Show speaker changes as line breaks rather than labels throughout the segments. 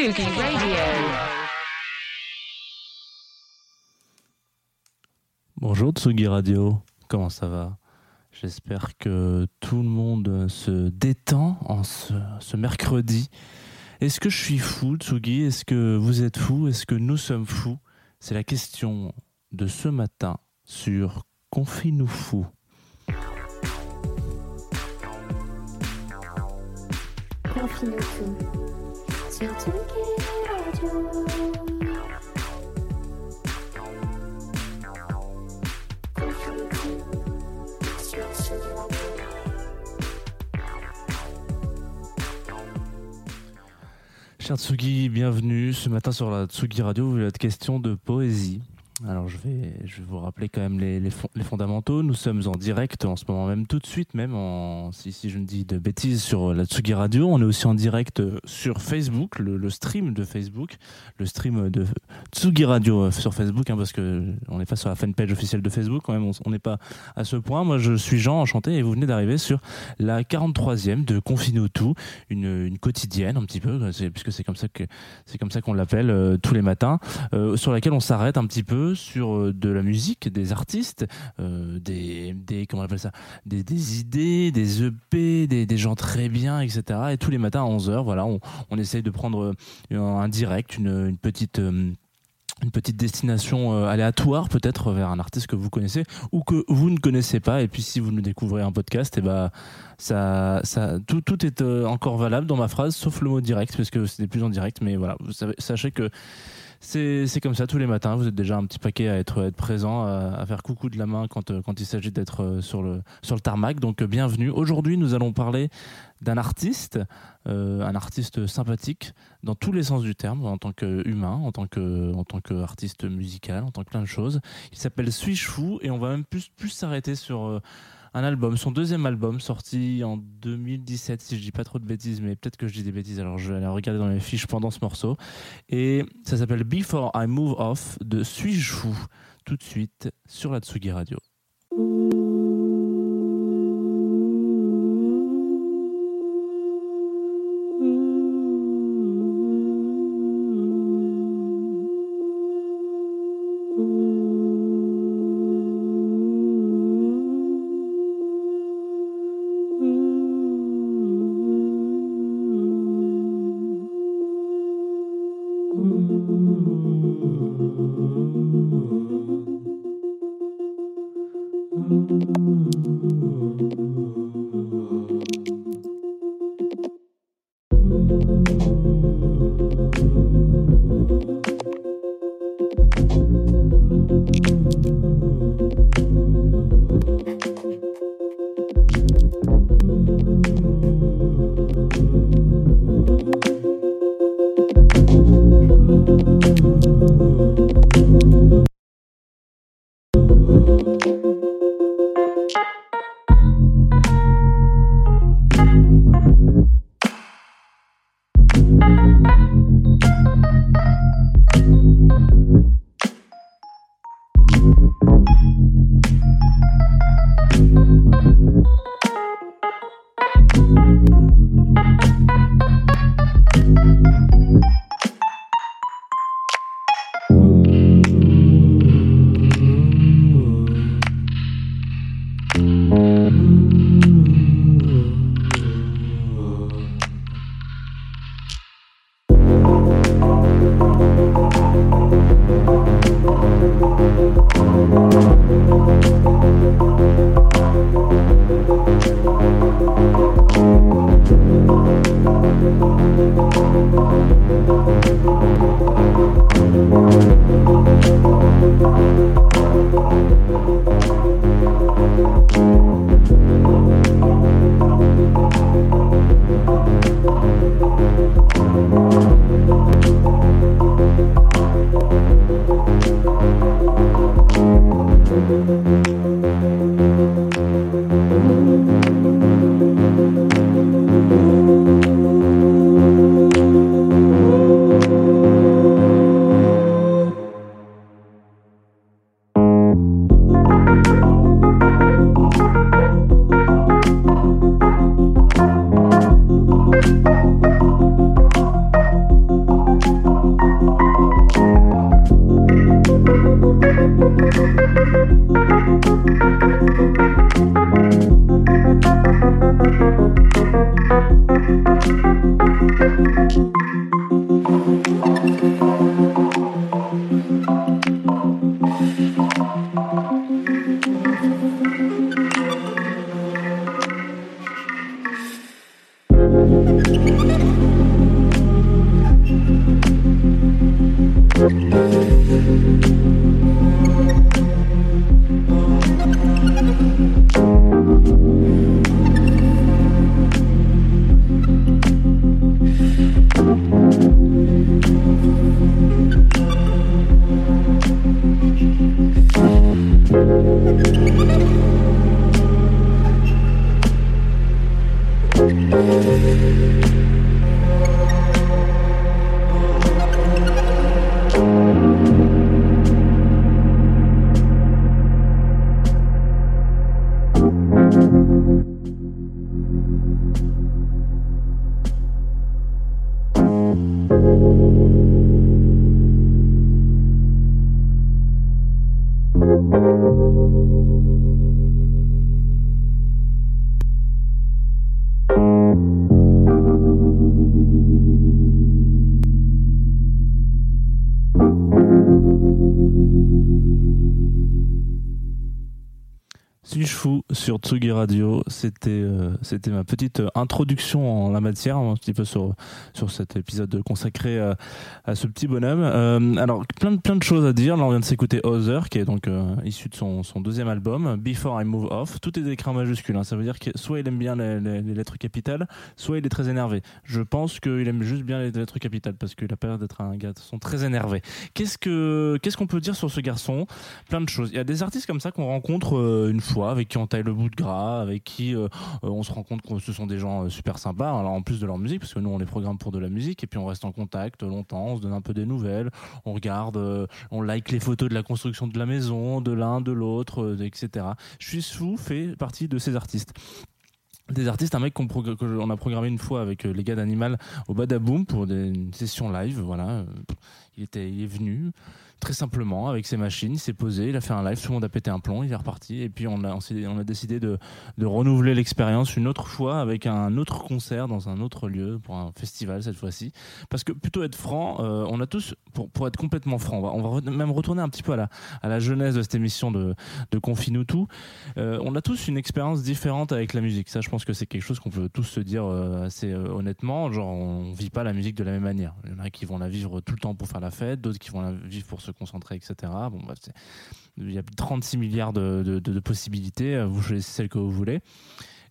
Sugi Radio.
Bonjour Tsugi Radio, comment ça va? J'espère que tout le monde se détend en ce, ce mercredi. Est-ce que je suis fou Tsugi? Est-ce que vous êtes fou? Est-ce que nous sommes fous? C'est la question de ce matin sur Confie-nous fou.
Confine tout Tsugi
bienvenue ce matin sur la Tsugi Radio. Vous êtes question de poésie. Alors je vais, vous rappeler quand même les, les, fon- les fondamentaux. Nous sommes en direct en ce moment même, tout de suite même, si, si je ne dis de bêtises, sur la Tsugi Radio. On est aussi en direct euh, sur Facebook, le, stream de Facebook, le stream de Tsugi Radio euh, sur Facebook, hein, parce que on n'est pas sur la fanpage officielle de Facebook quand même, on n'est pas à ce point. Moi je suis Jean, enchanté, et vous venez d'arriver sur la 43e de Confino Tout, une, quotidienne un petit peu, puisque c'est comme ça qu'on l'appelle euh, tous les matins, euh, sur laquelle on s'arrête un petit peu sur euh, de la musique, des artistes, euh, des, des comment on appelle ça, des, des idées, des EP, des, des gens très bien, etc. Et tous les matins à 11h, voilà, on, on essaye de prendre euh, un direct, une, une petite une petite destination aléatoire peut-être vers un artiste que vous connaissez ou que vous ne connaissez pas et puis si vous nous découvrez un podcast et ben ça ça tout, tout est encore valable dans ma phrase sauf le mot direct parce que c'était plus en direct mais voilà vous savez sachez que c'est comme ça tous les matins. Vous êtes déjà un petit paquet à être, présent, à, faire coucou de la main quand, euh, quand il s'agit d'être euh, sur le, sur le tarmac. Donc euh, bienvenue. Aujourd'hui, nous allons parler d'un artiste, un artiste sympathique dans tous les sens du terme, en tant qu'humain, en tant que qu'artiste musical, en tant que plein de choses. Il s'appelle Suis-je fou et on va même plus s'arrêter sur un album, son deuxième album sorti en 2017 si je dis pas trop de bêtises, mais peut-être que je dis des bêtises. Alors je vais aller regarder dans mes fiches pendant ce morceau. Et ça s'appelle Before I Move Off de Suis-je fou tout de suite sur la Tsugi Radio. C'était c'était ma petite euh, introduction en la matière, un petit peu sur, sur cet épisode consacré à, à ce petit bonhomme. Euh, alors, plein de, plein de choses à dire. Là, on vient de s'écouter Other, qui est donc euh, issu de son, son deuxième album, Before I Move Off. Tout est écrit en majuscule. hein. Ça veut dire que soit il aime bien les, lettres capitales, soit il est très énervé. Je pense qu'il aime juste bien les lettres capitales, parce qu'il a peur d'être un garçon très énervé. Qu'est-ce que qu'est-ce qu'on peut dire sur ce garçon? Plein de choses. Il y a des artistes comme ça qu'on rencontre euh, une fois, avec qui on taille le bout de gras, avec qui euh, euh, on se rend compte que ce sont des gens euh, super sympas, alors en plus de leur musique, parce que nous on les programme pour de la musique, et puis on reste en contact longtemps, on se donne un peu des nouvelles, on regarde, euh, on like les photos de la construction de la maison, de l'un, de l'autre, euh, etc. Je suis sous fait partie de ces artistes des artistes, un mec qu'on a programmé une fois avec les gars d'Animal au Badaboom pour une session live, voilà. Il était, il est venu très simplement avec ses machines, il s'est posé, il a fait un live, tout le monde a pété un plomb, il est reparti et puis on a, on, a décidé de, de renouveler l'expérience une autre fois avec un autre concert dans un autre lieu pour un festival cette fois-ci. Parce que plutôt être franc, euh, on a tous, pour, pour être complètement franc, on va, on va même retourner un petit peu à la, à la jeunesse de cette émission de, de Confine-nous tout. Euh, on a tous une expérience différente avec la musique. Ça, je pense que c'est quelque chose qu'on peut tous se dire euh, assez euh, honnêtement. Genre, on vit pas la musique de la même manière. Il y en a qui vont la vivre tout le temps pour faire la fête, d'autres qui vont la vivre pour se concentrer, etc. Bon, c'est- il y a 36 milliards de, de- de- de possibilités. Euh, Vous choisissez celle que vous voulez.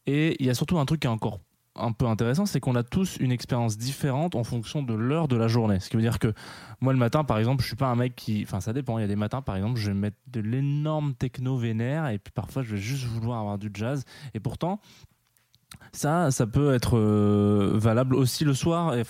Et il y a surtout un truc qui est encore un peu intéressant, c'est qu'on a tous une expérience différente en fonction de l'heure de la journée. Ce qui veut dire que moi, le matin, par exemple, je suis pas un mec qui. Enfin, ça dépend. Il y a des matins, par exemple, je vais mettre de l'énorme techno vénère et puis parfois, je vais juste vouloir avoir du jazz. Et pourtant, ça, ça peut être euh, valable aussi le soir. Et,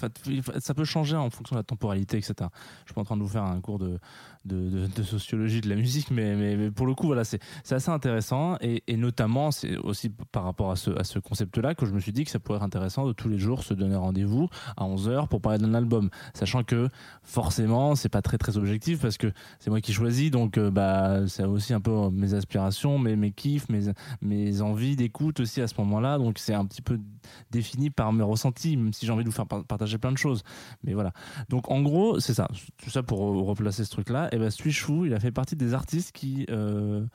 ça peut changer en fonction de la temporalité, etc. Je suis pas en train de vous faire un cours de, de, sociologie de la musique, mais, mais, pour le coup, voilà, c'est assez intéressant. Et, notamment, c'est aussi par rapport à ce, à ce concept-là que je me suis dit que ça pourrait être intéressant de tous les jours se donner rendez-vous à 11h pour parler d'un album. Sachant que forcément, c'est pas très très objectif parce que c'est moi qui choisis, donc euh, bah, c'est aussi un peu mes aspirations, mes, mes kiffs, mes, mes envies d'écoute aussi à ce moment-là. Donc c'est un petit peu défini par mes ressentis, même si j'ai envie de vous faire par- partager plein de choses. Mais voilà. Donc en gros, c'est ça. Tout ça pour euh, replacer ce truc-là. Et ben, Suichou, il a fait partie des artistes qui. euh,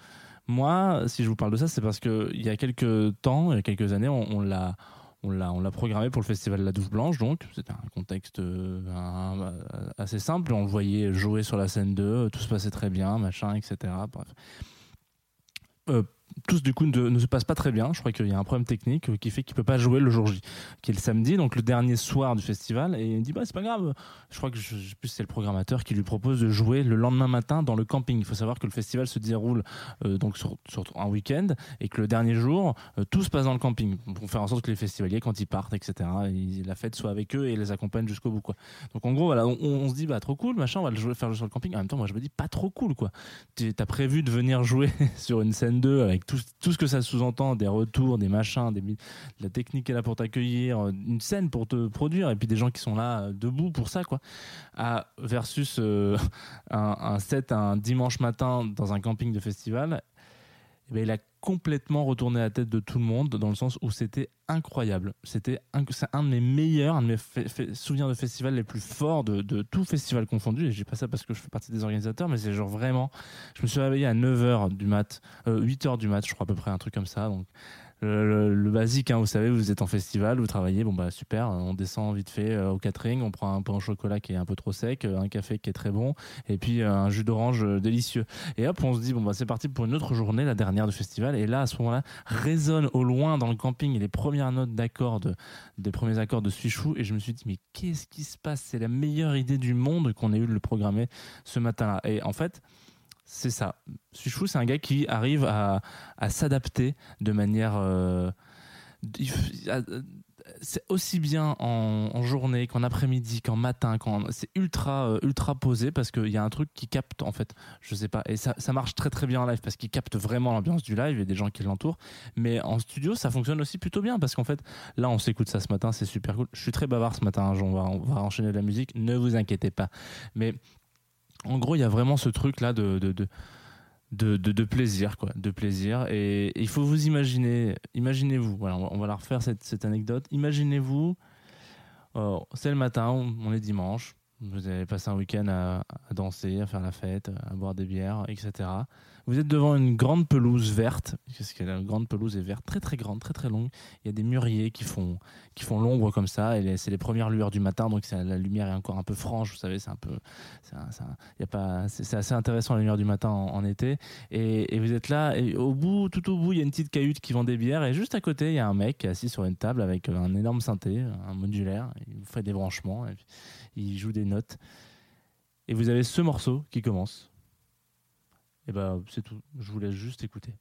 moi, si je vous parle de ça, c'est parce que il y a quelques temps, il y a quelques années, on, l'a. On l'a, programmé pour le festival de la Douve Blanche, donc c'était un contexte euh, un- assez simple. On le voyait jouer sur la scène 2, tout se passait très bien, machin, etc. Bref. Euh, tous du coup ne, ne se passe pas très bien. Je crois qu'il y a un problème technique qui fait qu'il peut pas jouer le jour J, qui est le samedi, donc le dernier soir du festival. Et il dit bah c'est pas grave. Je crois que je, plus c'est le programmateur qui lui propose de jouer le lendemain matin dans le camping. Il faut savoir que le festival se déroule euh, donc sur, un week-end et que le dernier jour euh, tout se passe dans le camping pour faire en sorte que les festivaliers quand ils partent etc. la fête soit avec eux et les accompagne jusqu'au bout quoi. Donc en gros voilà on, se dit bah trop cool machin on va le jouer faire le sur le camping. En même temps moi je me dis pas trop cool quoi. Tu as prévu de venir jouer sur une scène 2 avec tout, tout ce que ça sous-entend, des retours, des machins, la technique est là pour t'accueillir, euh, une scène pour te produire, et puis des gens qui sont là euh, debout pour ça, quoi. À, versus euh, un, un set un dimanche matin dans un camping de festival, eh ben, il a complètement retourné la tête de tout le monde dans le sens où c'était incroyable. C'était un, c'est un de mes meilleurs, un de mes souvenirs de festival les plus forts de, de tout festival confondu. Et dis pas ça parce que je fais partie des organisateurs, mais c'est genre vraiment. Je me suis réveillé à 9h du mat, euh, 8h du mat, je crois à peu près, un truc comme ça. Donc le, basique, hein, vous savez, vous êtes en festival, vous travaillez, bon bah super, on descend vite fait euh, au catering, on prend un pain au chocolat qui est un peu trop sec, euh, un café qui est très bon, et puis euh, un jus d'orange euh, délicieux. Et hop, on se dit, bon bah c'est parti pour une autre journée, la dernière du festival, et là, à ce moment-là, résonne au loin dans le camping les premières notes d'accords, de- des premiers accords de Suichou, et je me suis dit, mais qu'est-ce qui se passe? C'est la meilleure idée du monde qu'on ait eu de le programmer ce matin-là. Et en fait, c'est ça. Suichou, c'est un gars qui arrive à, s'adapter de manière. euh, à- c'est aussi bien en, journée qu'en après-midi, qu'en matin, c'est ultra euh, ultra posé parce qu'il y a un truc qui capte en fait, je sais pas, et ça, ça marche très très bien en live parce qu'il capte vraiment l'ambiance du live et des gens qui l'entourent. Mais en studio, ça fonctionne aussi plutôt bien parce qu'en fait, là, on s'écoute ça ce matin, c'est super cool. Je suis très bavard ce matin, hein, on va on va enchaîner de la musique, ne vous inquiétez pas. Mais en gros, il y a vraiment ce truc là de, plaisir, quoi, de plaisir. Et il faut vous imaginer, imaginez-vous, voilà, on va, la refaire cette, anecdote. Imaginez-vous, euh, c'est le matin, on, on est dimanche, vous avez passé un week-end à, à danser, à faire la fête, à boire des bières, etc. Vous êtes devant une grande pelouse verte, parce que la grande pelouse est verte, très très grande, très très longue. Il y a des mûriers qui font, qui font l'ombre comme ça, et c'est les premières lueurs du matin, donc la lumière est encore un peu franche, vous savez, c'est un peu, c'est assez intéressant la lumière du matin en, été. Et, vous êtes là, et au bout, tout au bout, il y a une petite cahute qui vend des bières, et juste à côté, il y a un mec assis sur une table avec un énorme synthé, un modulaire. Il vous fait des branchements, il joue des notes. Et vous avez ce morceau qui commence. Et ben c'est tout. Je vous laisse juste écouter.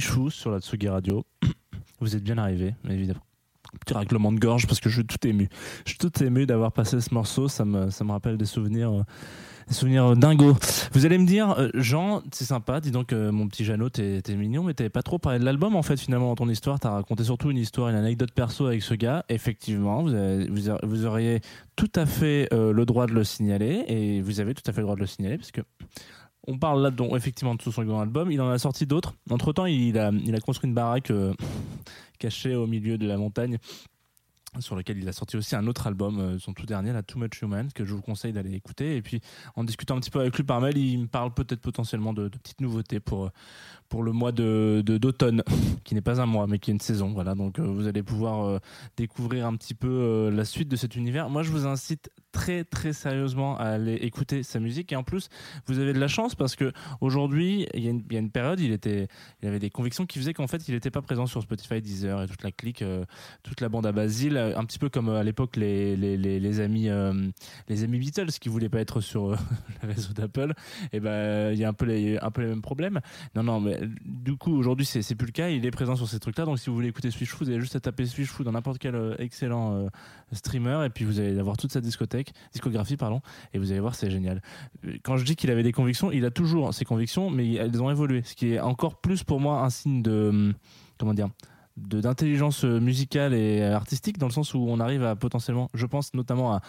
Suichou sur la Tsugi Radio. Vous êtes bien arrivés, évidemment. Petit raclement de gorge parce que je suis tout ému. Je suis tout ému d'avoir passé ce morceau. Ça me, ça me rappelle des souvenirs, euh, des souvenirs dingos. Vous allez me dire, euh, Jean, c'est sympa. Dis donc, euh, mon petit Jeannot, t'es mignon, mais t'avais pas trop parlé de l'album en fait. Finalement, dans ton histoire, t'as raconté surtout une histoire, une anecdote perso avec ce gars. Effectivement, vous, vous auriez tout à fait euh, le droit de le signaler et vous avez tout à fait le droit de le signaler parce que on parle là donc effectivement de son second album. Il en a sorti d'autres. Entre temps, il a, construit une baraque euh, cachée au milieu de la montagne sur lequel il a sorti aussi un autre album, euh, son tout dernier, la Too Much Human, que je vous conseille d'aller écouter. Et puis, en discutant un petit peu avec lui par mail, il me parle peut-être potentiellement de, de petites nouveautés pour, euh, pour le mois de d'automne, qui n'est pas un mois, mais qui est une saison. Voilà, donc euh, vous allez pouvoir euh, découvrir un petit peu euh, la suite de cet univers. Moi, je vous incite très très sérieusement à aller écouter sa musique. Et en plus, vous avez de la chance parce que aujourd'hui, il y, a une- période, il était, il avait des convictions qui faisaient qu'en fait, il n'était pas présent sur Spotify, Deezer et toute la clique, toute la bande à Basile, un petit peu comme à l'époque les, les, les, amis les amis Beatles qui voulaient pas être sur euh, le réseau d'Apple. Et ben, il y a un peu les un peu les mêmes problèmes. Non, non, mais du coup, aujourd'hui, c'est plus le cas. Il est présent sur ces trucs-là. Donc, si vous voulez écouter Switchfoot, vous avez juste à taper Switchfoot dans n'importe quel euh, excellent euh, streamer et puis vous allez avoir toute sa discothèque, discographie, pardon, et vous allez voir, c'est génial. Quand je dis qu'il avait des convictions, il a toujours ses convictions, mais elles ont évolué. Ce qui est encore plus pour moi un signe de. hum, Comment dire d'intelligence euh, musicale et artistique dans le sens où on arrive à potentiellement je pense notamment à,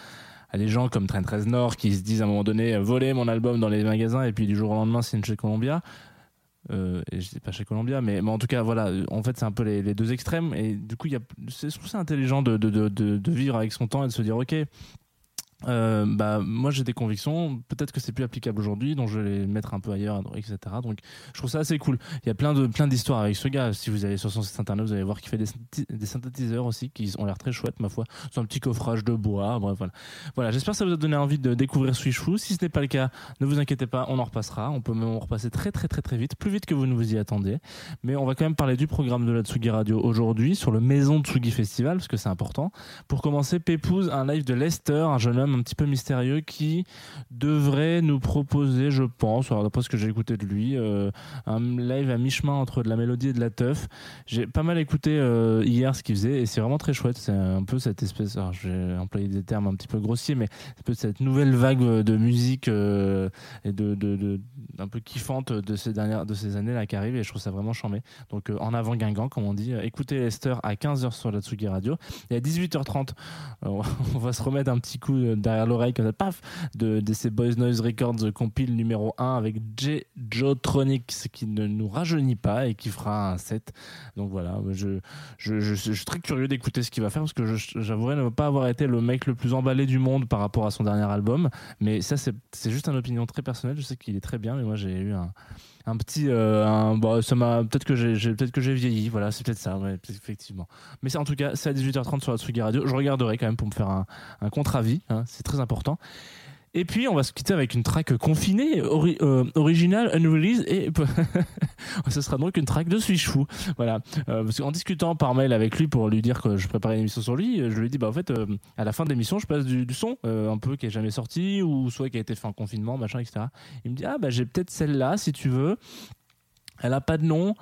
des gens comme Trent Reznor qui se disent à un moment donné voler mon album dans les magasins et puis du jour au lendemain c'est chez Columbia euh, et je sais pas chez Columbia mais, mais en tout cas voilà en fait c'est un peu les, deux extrêmes. Et du coup y a je trouve ça intelligent de, de, de, de vivre avec son temps et de se dire ok euh, bah moi j'ai des convictions. Peut-être que c'est plus applicable aujourd'hui donc je vais les mettre un peu ailleurs etc donc je trouve ça assez cool. Il y a plein de plein d'histoires avec ce gars. Si vous allez sur son site internet vous allez voir qu'il fait des, synthétiseurs aussi qui ont l'air très chouettes ma foi. C'est un petit coffrage de bois bref voilà. Voilà j'espère que ça vous a donné envie de découvrir Switchfoo si ce n'est pas le cas ne vous inquiétez pas on en repassera. On peut même en repasser très très très très vite plus vite que vous ne vous y attendez. Mais on va quand même parler du programme de la Tsugi Radio aujourd'hui sur le Maison Tsugi Festival parce que c'est important. Pour commencer, Pépouze, un live de Lester, un jeune homme un petit peu mystérieux qui devrait nous proposer, je pense, alors d'après ce que j'ai écouté de lui, euh, un live à mi-chemin entre de la mélodie et de la teuf. J'ai pas mal écouté euh, hier ce qu'il faisait et c'est vraiment très chouette. C'est un peu cette espèce, alors j'ai employé des termes un petit peu grossiers, mais c'est un peu cette nouvelle vague de musique euh, et de, un peu kiffante de ces dernières, de ces années là qui arrive et je trouve ça vraiment charmé. Donc en avant Guingamp, comme on dit. Écoutez Lester à 15h sur la Tsugi Radio. Et à 18h30, euh, on va se remettre un petit coup derrière l'oreille comme ça, paf, de, de ces Boys Noise Records compile numéro 1 avec J. Jotronics qui ne nous rajeunit pas et qui fera un set. Donc voilà, je, je, je, je suis très curieux d'écouter ce qu'il va faire parce que j'avouerais ne pas avoir été le mec le plus emballé du monde par rapport à son dernier album. Mais ça, c'est juste une opinion très personnelle. Je sais qu'il est très bien, mais moi, j'ai eu un, un petit. euh, bon, ça m'a. Peut-être que j'ai peut-être que j'ai vieilli. Voilà, c'est peut-être ça, ouais, effectivement. Mais c'est en tout cas, c'est à 18h30 sur la Tsugi Radio. Je regarderai quand même pour me faire un, un contre-avis. hein, c'est très important. Et puis, on va se quitter avec une track confinée, ori- euh, originale, unreleased, et ce sera donc une track de Suis Fou. Voilà. Euh, parce qu'en discutant par mail avec lui pour lui dire que je préparais une émission sur lui, je lui ai dit, bah, en fait, euh, à la fin de l'émission, je passe du, son, euh, un peu qui est jamais sorti, ou soit qui a été fait en confinement, machin, etc. Il me dit, ah, bah, j'ai peut-être celle-là, si tu veux. Elle a pas de nom,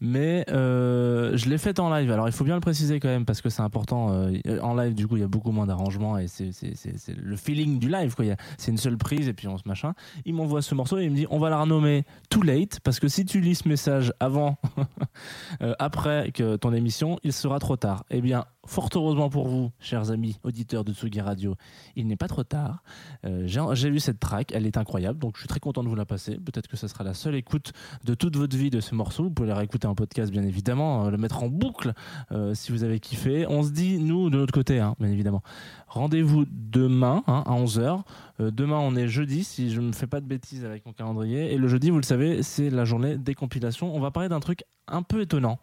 mais euh, je l'ai faite en live. Alors il faut bien le préciser quand même parce que c'est important. euh, en live, du coup, il y a beaucoup moins d'arrangements et c'est le feeling du live. C'est une seule prise et puis on se machin. Il m'envoie ce morceau et il me dit on va la renommer Too Late parce que si tu lis ce message avant, euh, après que ton émission, il sera trop tard. Eh bien, fort heureusement pour vous, chers amis auditeurs de Tsugi Radio, il n'est pas trop tard. J'ai vu cette track, elle est incroyable, donc je suis très content de vous la passer. Peut-être que ce sera la seule écoute de toute votre vie de ce morceau. Vous pouvez le réécouter en podcast, bien évidemment, euh, le mettre en boucle euh, si vous avez kiffé. On se dit, nous, de notre côté, hein, bien évidemment. Rendez-vous demain hein, à 11h. Euh, demain, on est jeudi, si je ne me fais pas de bêtises avec mon calendrier. Et le jeudi, vous le savez, c'est la journée des compilations. On va parler d'un truc un peu étonnant.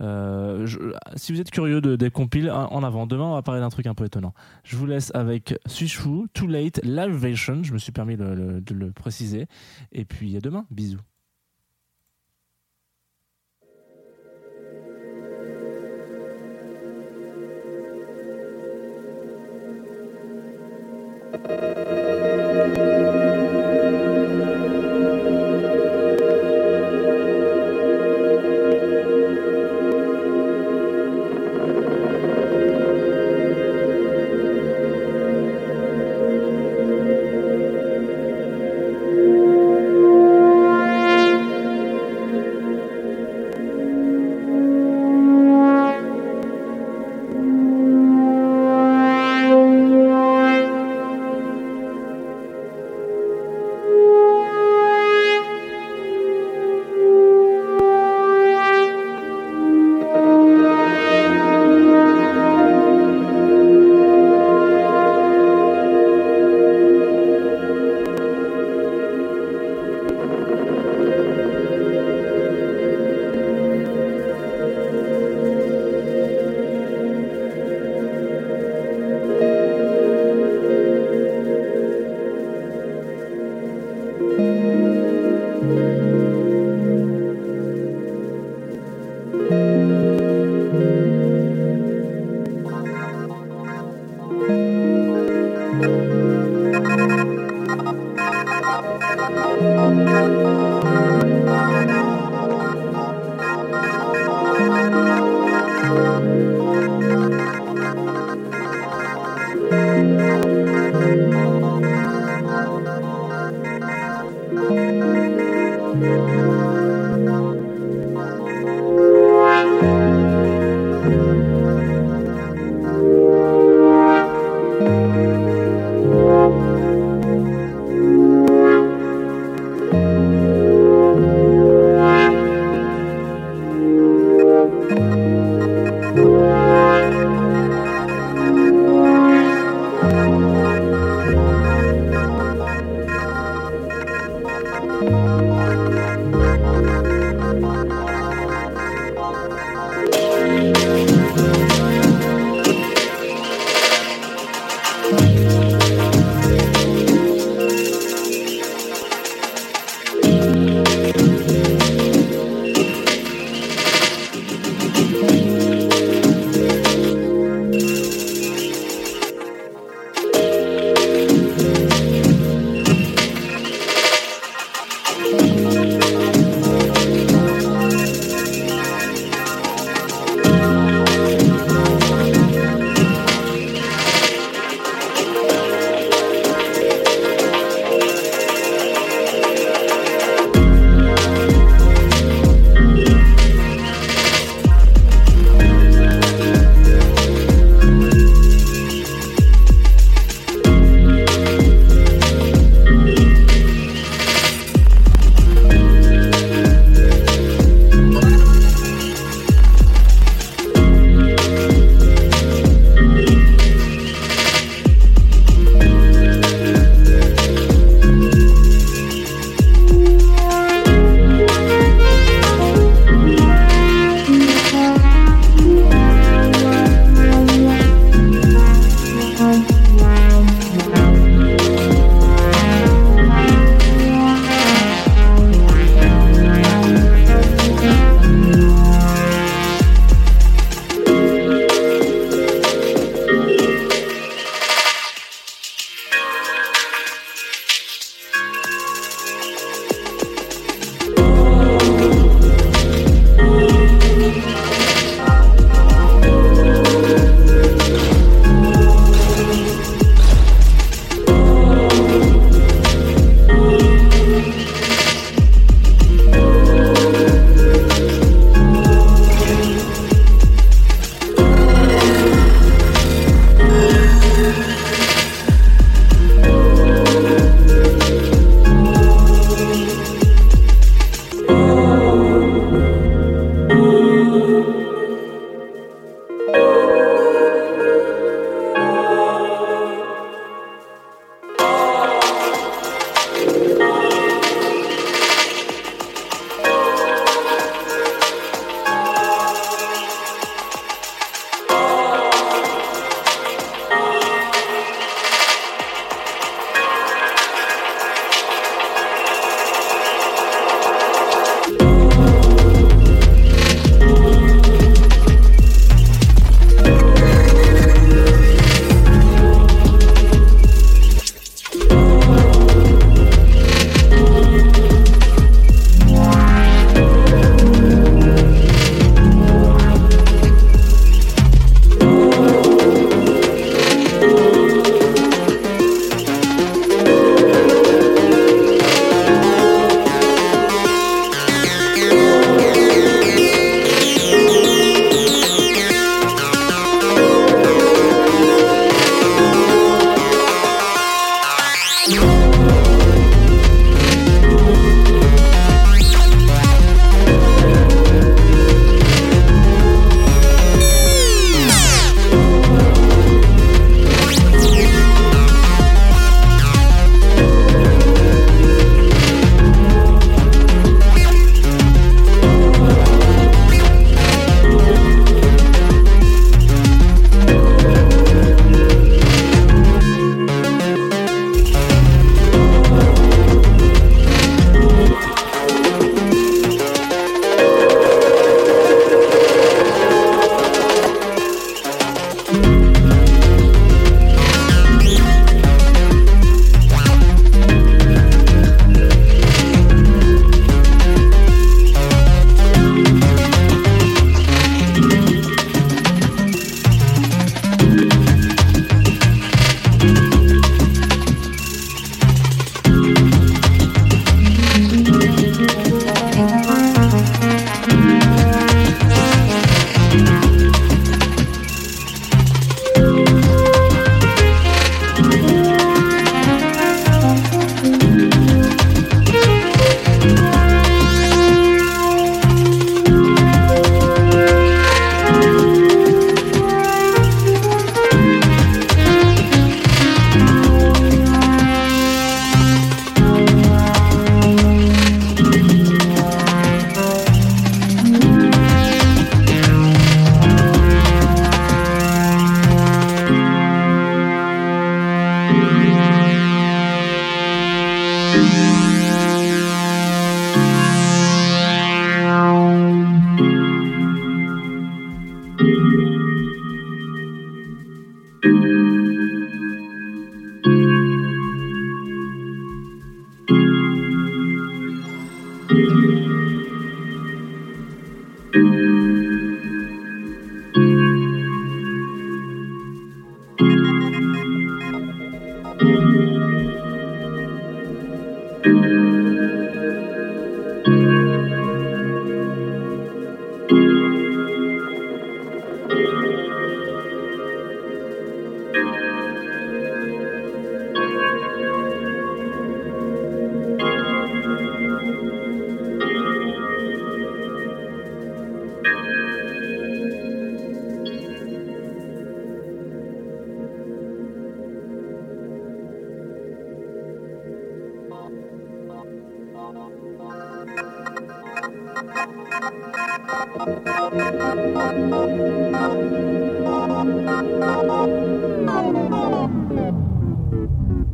Si vous êtes curieux de, des compiles, en en avant. Demain, on va parler d'un truc un peu étonnant. Je vous laisse avec Suichou, Too Late, Live. Je me suis permis de le préciser. Et puis à demain. Bisous.
Thank you.